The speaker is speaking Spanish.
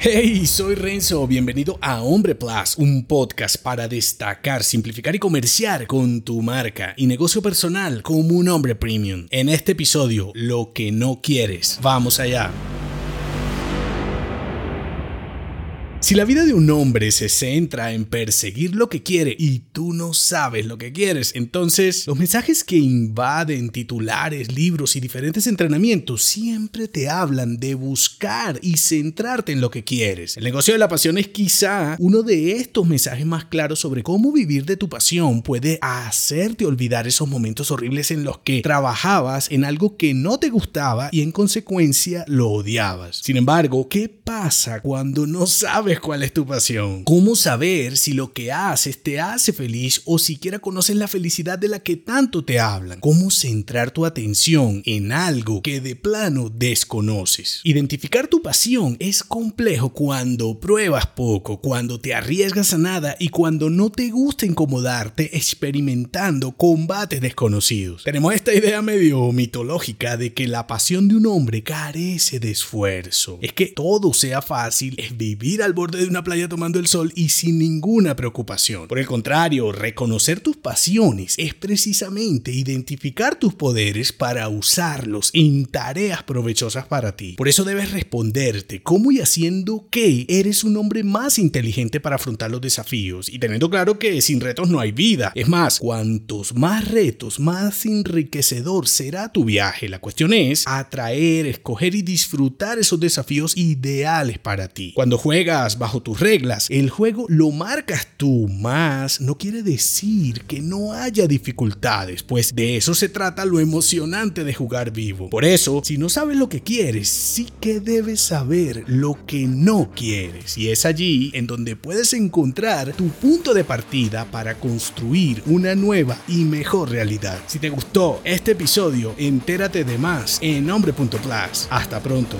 Hey, soy Renzo, bienvenido a Hombre Plus, un podcast para destacar, simplificar y comerciar con tu marca y negocio personal como un hombre premium. En este episodio, lo que no quieres. Vamos allá. Si la vida de un hombre se centra en perseguir lo que quiere y tú no sabes lo que quieres, entonces los mensajes que invaden titulares, libros y diferentes entrenamientos siempre te hablan de buscar y centrarte en lo que quieres. El negocio de la pasión es quizá uno de estos mensajes más claros sobre cómo vivir de tu pasión puede hacerte olvidar esos momentos horribles en los que trabajabas en algo que no te gustaba y en consecuencia lo odiabas. Sin embargo, ¿qué pasa cuando no sabes cuál es tu pasión? ¿Cómo saber si lo que haces te hace feliz o siquiera conoces la felicidad de la que tanto te hablan? ¿Cómo centrar tu atención en algo que de plano desconoces? Identificar tu pasión es complejo cuando pruebas poco, cuando te arriesgas a nada y cuando no te gusta incomodarte experimentando combates desconocidos. Tenemos esta idea medio mitológica de que la pasión de un hombre carece de esfuerzo. Es que todo sea fácil, es vivir al borde de una playa tomando el sol y sin ninguna preocupación. Por el contrario, reconocer tus pasiones es precisamente identificar tus poderes para usarlos en tareas provechosas para ti. Por eso debes responderte cómo y haciendo qué eres un hombre más inteligente para afrontar los desafíos y teniendo claro que sin retos no hay vida. Es más, cuantos más retos, más enriquecedor será tu viaje. La cuestión es atraer, escoger y disfrutar esos desafíos ideales para ti. Cuando bajo tus reglas, el juego lo marcas tú, más no quiere decir que no haya dificultades, pues de eso se trata lo emocionante de jugar vivo. Por eso, si no sabes lo que quieres, sí que debes saber lo que no quieres. Y es allí en donde puedes encontrar tu punto de partida para construir una nueva y mejor realidad. Si te gustó este episodio, entérate de más en hombre.plus. Hasta pronto.